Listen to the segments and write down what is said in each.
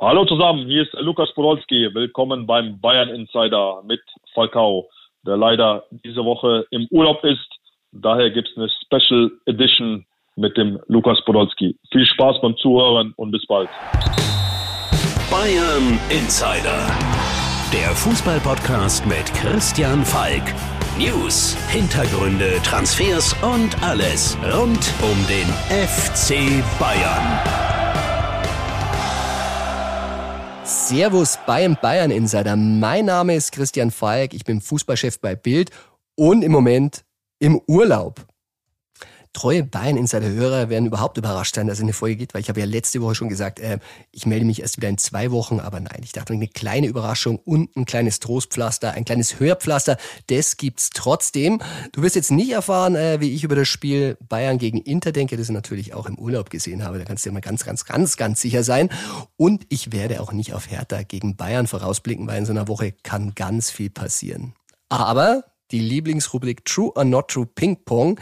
Hallo zusammen, hier ist Lukas Podolski. Willkommen beim Bayern Insider mit Falcao, der leider diese Woche im Urlaub ist. Daher gibt es eine Special Edition mit dem Lukas Podolski. Viel Spaß beim Zuhören und bis bald. Bayern Insider, der Fußballpodcast mit Christian Falk. News, Hintergründe, Transfers und alles rund um den FC Bayern. Servus Bayern Bayern Insider. Mein Name ist Christian Falk. Ich bin Fußballchef bei Bild und im Moment im Urlaub treue Bayern-Insider-Hörer werden überhaupt überrascht sein, dass es eine Folge geht, weil ich habe ja letzte Woche schon gesagt, äh, ich melde mich erst wieder in zwei Wochen, aber nein, ich dachte, eine kleine Überraschung und ein kleines Trostpflaster, ein kleines Hörpflaster, das gibt's trotzdem. Du wirst jetzt nicht erfahren, äh, wie ich über das Spiel Bayern gegen Inter denke, das ich natürlich auch im Urlaub gesehen habe, da kannst du dir mal ganz, ganz, ganz, ganz sicher sein. Und ich werde auch nicht auf Hertha gegen Bayern vorausblicken, weil in so einer Woche kann ganz viel passieren. Aber die Lieblingsrubrik True or Not True Ping Pong,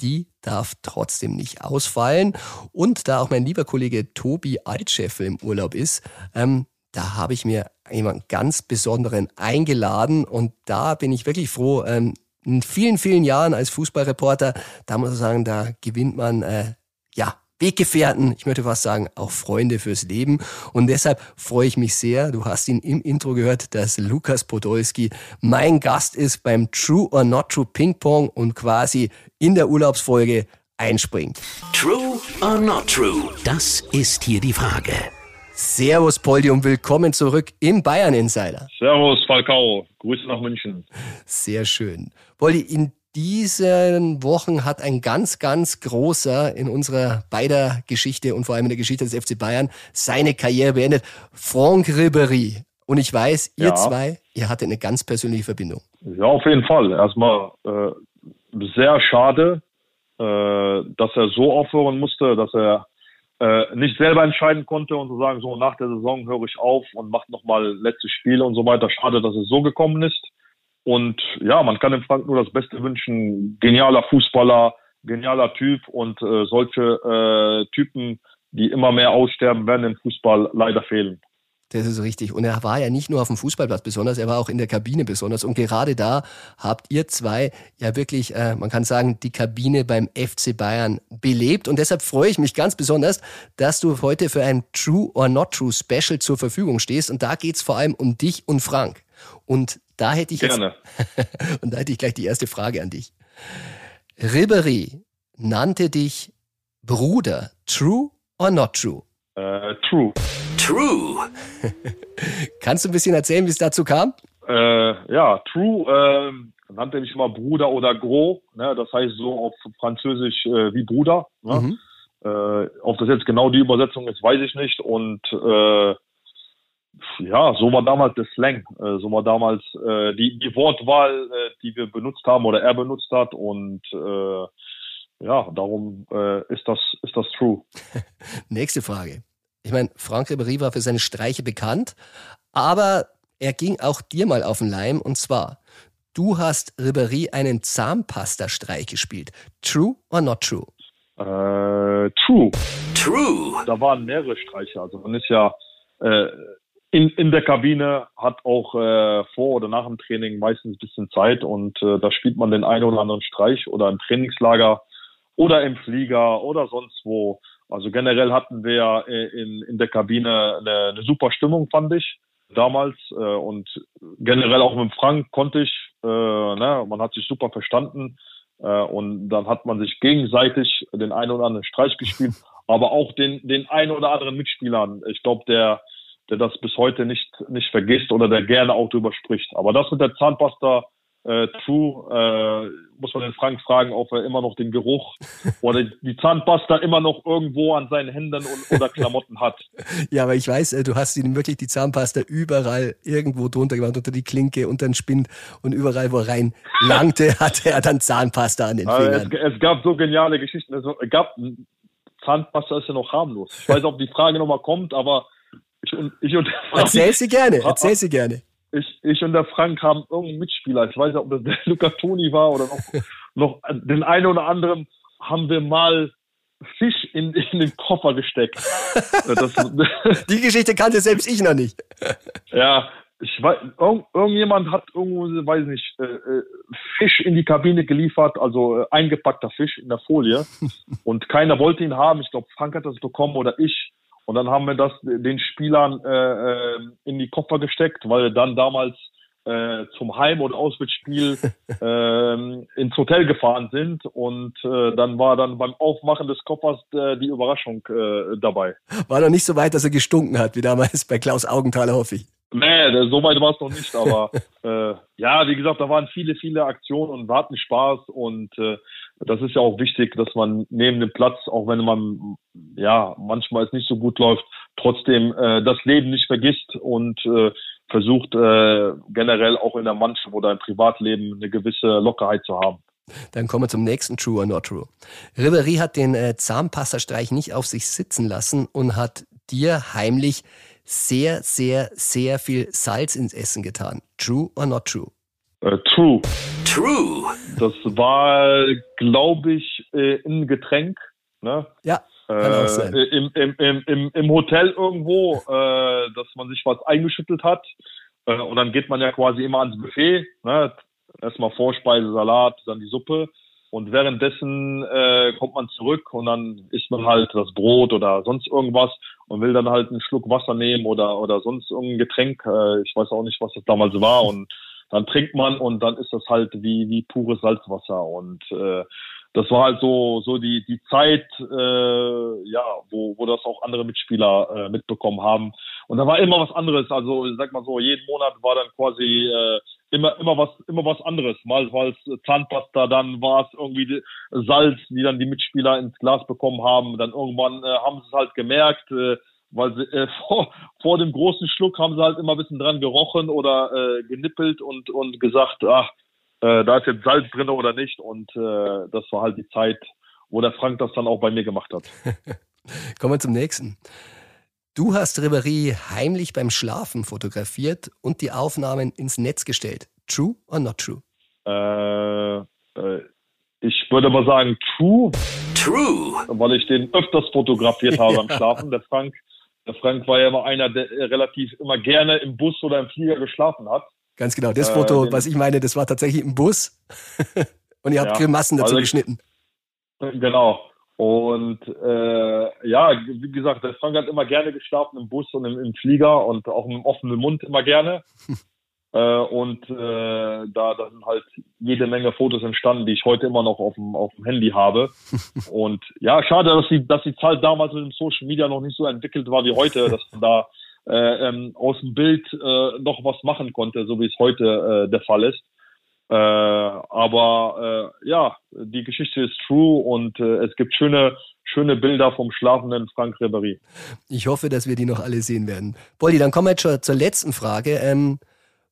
die darf trotzdem nicht ausfallen. Und da auch mein lieber Kollege Tobi Altscheffel im Urlaub ist, ähm, da habe ich mir jemanden ganz Besonderen eingeladen und da bin ich wirklich froh. Ähm, in vielen, vielen Jahren als Fußballreporter, da muss ich sagen, da gewinnt man äh, Weggefährten, ich möchte fast sagen, auch Freunde fürs Leben. Und deshalb freue ich mich sehr, du hast ihn im Intro gehört, dass Lukas Podolski mein Gast ist beim True or Not True Ping Pong und quasi in der Urlaubsfolge einspringt. True or Not True? Das ist hier die Frage. Servus Poldi und willkommen zurück im Bayern Insider. Servus Falcao, Grüße nach München. Sehr schön. Poldi, in diesen Wochen hat ein ganz, ganz großer in unserer beider Geschichte und vor allem in der Geschichte des FC Bayern seine Karriere beendet. Franck Ribéry. Und ich weiß, ihr ja. zwei, ihr hattet eine ganz persönliche Verbindung. Ja, auf jeden Fall. Erstmal äh, sehr schade, äh, dass er so aufhören musste, dass er äh, nicht selber entscheiden konnte und zu sagen, so nach der Saison höre ich auf und mache nochmal letzte Spiele und so weiter. Schade, dass es so gekommen ist. Und ja, man kann dem Frank nur das Beste wünschen. Genialer Fußballer, genialer Typ und äh, solche äh, Typen, die immer mehr aussterben, werden im Fußball leider fehlen. Das ist richtig. Und er war ja nicht nur auf dem Fußballplatz besonders, er war auch in der Kabine besonders. Und gerade da habt ihr zwei ja wirklich, äh, man kann sagen, die Kabine beim FC Bayern belebt. Und deshalb freue ich mich ganz besonders, dass du heute für ein True or Not True Special zur Verfügung stehst. Und da geht's vor allem um dich und Frank. Und da hätte ich Gerne. jetzt, und da hätte ich gleich die erste Frage an dich. Ribery nannte dich Bruder. True or not true? Uh, true. True. Kannst du ein bisschen erzählen, wie es dazu kam? Äh, ja, True äh, nannte mich immer Bruder oder Gros. Ne? Das heißt so auf Französisch äh, wie Bruder. Ne? Mhm. Äh, ob das jetzt genau die Übersetzung ist, weiß ich nicht. Und äh, ja, so war damals der Slang, äh, so war damals äh, die, die Wortwahl, äh, die wir benutzt haben oder er benutzt hat und äh, ja, darum äh, ist das ist das true. Nächste Frage. Ich meine, Frank Ribéry war für seine Streiche bekannt, aber er ging auch dir mal auf den Leim und zwar, du hast Ribéry einen Zahnpasta-Streich gespielt. True or not true? Äh, true. True. Da waren mehrere Streiche. Also man ist ja äh, in, in der Kabine, hat auch äh, vor oder nach dem Training meistens ein bisschen Zeit und äh, da spielt man den einen oder anderen Streich oder im Trainingslager oder im Flieger oder sonst wo. Also generell hatten wir äh, in, in der Kabine eine, eine super Stimmung, fand ich damals. Äh, und generell auch mit Frank konnte ich, äh, ne, man hat sich super verstanden. Äh, und dann hat man sich gegenseitig den einen oder anderen Streich gespielt, aber auch den, den einen oder anderen Mitspielern. Ich glaube, der der das bis heute nicht, nicht vergisst oder der gerne auch drüber spricht. Aber das mit der Zahnpasta, äh, True, äh, muss man den Frank fragen, ob er immer noch den Geruch oder die Zahnpasta immer noch irgendwo an seinen Händen und, oder Klamotten hat. Ja, aber ich weiß, äh, du hast ihm wirklich die Zahnpasta überall irgendwo drunter gemacht, unter die Klinke, unter den Spind und überall, wo er rein langte, hatte er dann Zahnpasta an den Fingern. Es, es gab so geniale Geschichten. Es gab, Zahnpasta ist ja noch harmlos. Ich weiß, ob die Frage nochmal kommt, aber ich und, ich und Erzähl sie gerne, erzähl sie gerne. Ich, ich und der Frank haben irgendeinen Mitspieler, ich weiß nicht, ob das der Luca Toni war oder noch, noch den einen oder anderen, haben wir mal Fisch in, in den Koffer gesteckt. Das, Die Geschichte kannte selbst ich noch nicht. ja, ich weiß, irgend, irgendjemand hat irgendwo, weiß nicht, äh, äh, Fisch in die Kabine geliefert, also äh, eingepackter Fisch in der Folie. und keiner wollte ihn haben. Ich glaube, Frank hat das bekommen oder ich. Und dann haben wir das den Spielern äh, äh in die Koffer gesteckt, weil dann damals äh, zum Heim- oder Auswärtsspiel äh, ins Hotel gefahren sind und äh, dann war dann beim Aufmachen des Koffers äh, die Überraschung äh, dabei. War noch nicht so weit, dass er gestunken hat, wie damals bei Klaus Augenthaler, hoffe ich. Nee, so weit war es noch nicht, aber äh, ja, wie gesagt, da waren viele, viele Aktionen und wir hatten Spaß und äh, das ist ja auch wichtig, dass man neben dem Platz, auch wenn man ja manchmal es nicht so gut läuft, trotzdem äh, das Leben nicht vergisst und äh, versucht äh, generell auch in der Mannschaft oder im Privatleben eine gewisse Lockerheit zu haben. Dann kommen wir zum nächsten True or Not True. Ribéry hat den äh, Zahnpastastreich nicht auf sich sitzen lassen und hat dir heimlich sehr, sehr, sehr viel Salz ins Essen getan. True or not true? Uh, true. True. Das war, glaube ich, äh, ein Getränk. Ne? Ja. Äh, im, im, im, Im Hotel irgendwo, äh, dass man sich was eingeschüttelt hat. Äh, und dann geht man ja quasi immer ans Buffet. Ne? Erstmal Vorspeise, Salat, dann die Suppe. Und währenddessen äh, kommt man zurück und dann isst man halt das Brot oder sonst irgendwas und will dann halt einen Schluck Wasser nehmen oder, oder sonst irgendein Getränk. Äh, ich weiß auch nicht, was das damals war. Und dann trinkt man und dann ist das halt wie, wie pures Salzwasser. Und äh, das war halt so, so die, die Zeit, äh, ja, wo, wo das auch andere Mitspieler äh, mitbekommen haben. Und da war immer was anderes. Also, ich sag mal so, jeden Monat war dann quasi äh, immer, immer was, immer was anderes. Mal war es Zahnpasta, dann war es irgendwie Salz, die dann die Mitspieler ins Glas bekommen haben. Dann irgendwann äh, haben sie es halt gemerkt, äh, weil sie äh, vor, vor dem großen Schluck haben sie halt immer ein bisschen dran gerochen oder äh, genippelt und, und gesagt, ach, äh, da ist jetzt Salz drin oder nicht. Und äh, das war halt die Zeit, wo der Frank das dann auch bei mir gemacht hat. Kommen wir zum nächsten. Du hast Ribéry heimlich beim Schlafen fotografiert und die Aufnahmen ins Netz gestellt. True or not true? Äh, äh, ich würde mal sagen true. True. Weil ich den öfters fotografiert habe beim Schlafen. Der Frank, der Frank war ja immer einer, der relativ immer gerne im Bus oder im Flieger geschlafen hat. Ganz genau. Das Foto, äh, was ich meine, das war tatsächlich im Bus. und ihr habt ja, Grimassen dazu also, geschnitten. Genau. Und äh, ja, wie gesagt, der Frank hat immer gerne geschlafen im Bus und im, im Flieger und auch mit offenem Mund immer gerne. äh, und äh, da, da sind halt jede Menge Fotos entstanden, die ich heute immer noch auf dem, auf dem Handy habe. und ja, schade, dass die, dass die Zeit damals mit dem Social Media noch nicht so entwickelt war wie heute, dass man da äh, ähm, aus dem Bild äh, noch was machen konnte, so wie es heute äh, der Fall ist. Äh, aber äh, ja, die Geschichte ist true und äh, es gibt schöne, schöne Bilder vom schlafenden Frank Ribéry. Ich hoffe, dass wir die noch alle sehen werden. Polly, dann kommen wir jetzt schon zur letzten Frage. Ähm,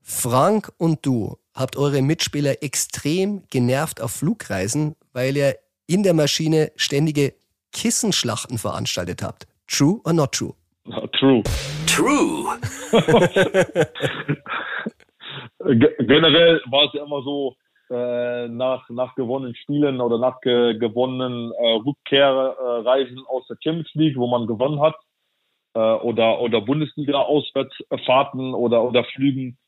Frank und du habt eure Mitspieler extrem genervt auf Flugreisen, weil ihr in der Maschine ständige Kissenschlachten veranstaltet habt. True or not true? True. True. Generell war es ja immer so, äh, nach, nach gewonnenen Spielen oder nach ge gewonnenen äh, Rückkehrreisen aus der Champions League, wo man gewonnen hat, äh, oder, oder Bundesliga-Auswärtsfahrten oder, oder Flügen,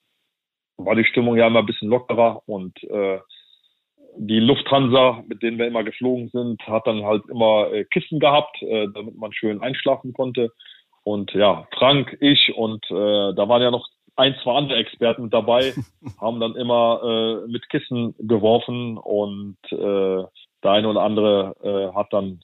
war die Stimmung ja immer ein bisschen lockerer und äh, die Lufthansa, mit denen wir immer geflogen sind, hat dann halt immer äh, Kissen gehabt, äh, damit man schön einschlafen konnte. Und ja, Frank, ich und äh, da waren ja noch ein, zwei andere Experten dabei, haben dann immer äh, mit Kissen geworfen und äh, der eine oder andere äh, hat dann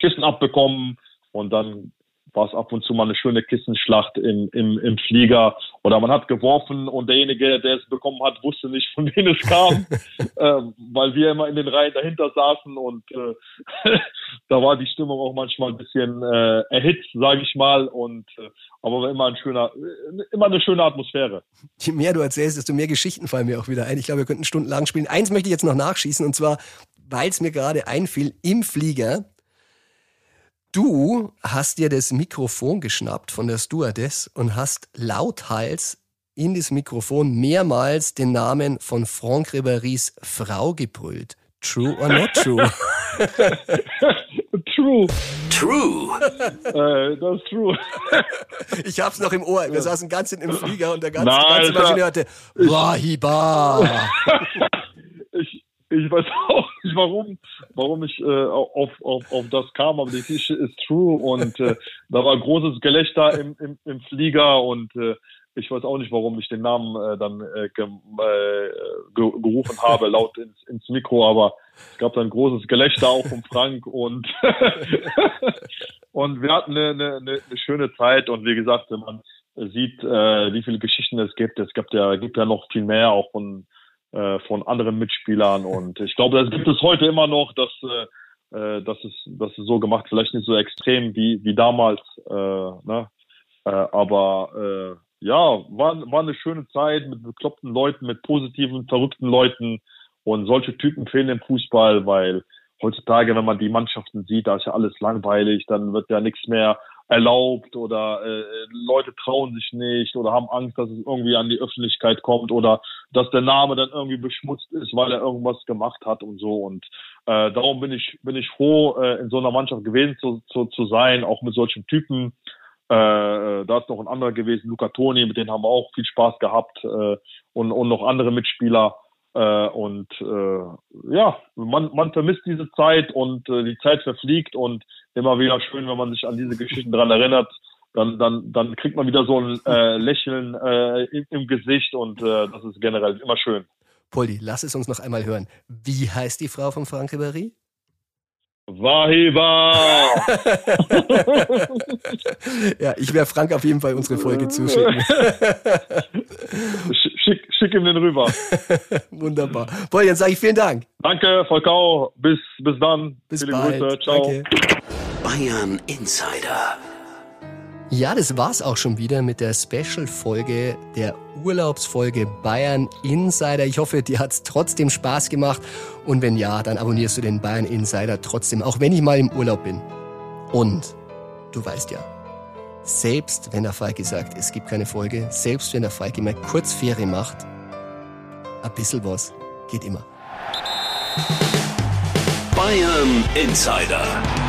Kissen abbekommen und dann war es ab und zu mal eine schöne Kissenschlacht im, im, im Flieger oder man hat geworfen und derjenige, der es bekommen hat, wusste nicht, von wem es kam, äh, weil wir immer in den Reihen dahinter saßen und äh, da war die Stimmung auch manchmal ein bisschen äh, erhitzt, sage ich mal, und äh, aber immer ein schöner, immer eine schöne Atmosphäre. Je mehr du erzählst, desto mehr Geschichten fallen mir auch wieder ein. Ich glaube, wir könnten stundenlang spielen. Eins möchte ich jetzt noch nachschießen und zwar, weil es mir gerade einfiel, im Flieger Du hast dir das Mikrofon geschnappt von der Stewardess und hast lauthals in das Mikrofon mehrmals den Namen von Franck Ribéry's Frau gebrüllt. True or not true? true. true. Äh, das ist true. Ich hab's noch im Ohr. Wir saßen ganz hinten im Flieger und der ganze, Nein, ganze. Maschine hörte Wahiba. ich, weiß auch nicht, warum, warum ich äh, auf, auf, auf das kam, aber die Geschichte ist true und äh, da war großes Gelächter im, im, im Flieger und äh, ich weiß auch nicht, warum ich den Namen äh, dann äh, ge, äh, ge, gerufen habe, laut ins, ins Mikro, aber es gab dann großes Gelächter auch von Frank und und wir hatten eine, eine, eine schöne Zeit und wie gesagt, wenn man sieht, äh, wie viele Geschichten es gibt, es gibt ja, gibt ja noch viel mehr auch von äh, von anderen Mitspielern und ich glaube, das gibt es heute immer noch, dass äh, das ist das ist so gemacht, vielleicht nicht so extrem wie wie damals, äh, ne? äh, aber äh, ja, war, war eine schöne Zeit mit bekloppten Leuten, mit positiven, verrückten Leuten und solche Typen fehlen im Fußball, weil heutzutage, wenn man die Mannschaften sieht, da ist ja alles langweilig, dann wird ja nichts mehr erlaubt oder äh, Leute trauen sich nicht oder haben Angst, dass es irgendwie an die Öffentlichkeit kommt oder dass der Name dann irgendwie beschmutzt ist, weil er irgendwas gemacht hat und so. Und äh, darum bin ich bin ich froh, äh, in so einer Mannschaft gewesen zu, zu, zu sein, auch mit solchen Typen. Äh, da ist noch ein anderer gewesen, Luca Toni, mit denen haben wir auch viel Spaß gehabt äh, und, und noch andere Mitspieler. Äh, und äh, ja, man, man vermisst diese Zeit und äh, die Zeit verfliegt und immer wieder schön, wenn man sich an diese Geschichten dran erinnert. Dann, dann, dann kriegt man wieder so ein äh, Lächeln äh, im, im Gesicht und äh, das ist generell immer schön. Poldi, lass es uns noch einmal hören. Wie heißt die Frau von Frank Ribéry? Wahiba! ja, ich werde Frank auf jeden Fall unsere Folge zuschicken. Sch- schick, schick ihm den rüber. Wunderbar. Poldi, dann sage ich vielen Dank. Danke, Volkau. Bis, bis dann. Bis Viele bald. Grüße. Ciao. Danke. Bayern Insider. Ja, das war's auch schon wieder mit der Special-Folge der Urlaubsfolge Bayern Insider. Ich hoffe, dir hat's trotzdem Spaß gemacht. Und wenn ja, dann abonnierst du den Bayern Insider trotzdem, auch wenn ich mal im Urlaub bin. Und du weißt ja, selbst wenn der Falke sagt, es gibt keine Folge, selbst wenn der Falke mal kurz Ferien macht, ein bisschen was geht immer. Bayern Insider.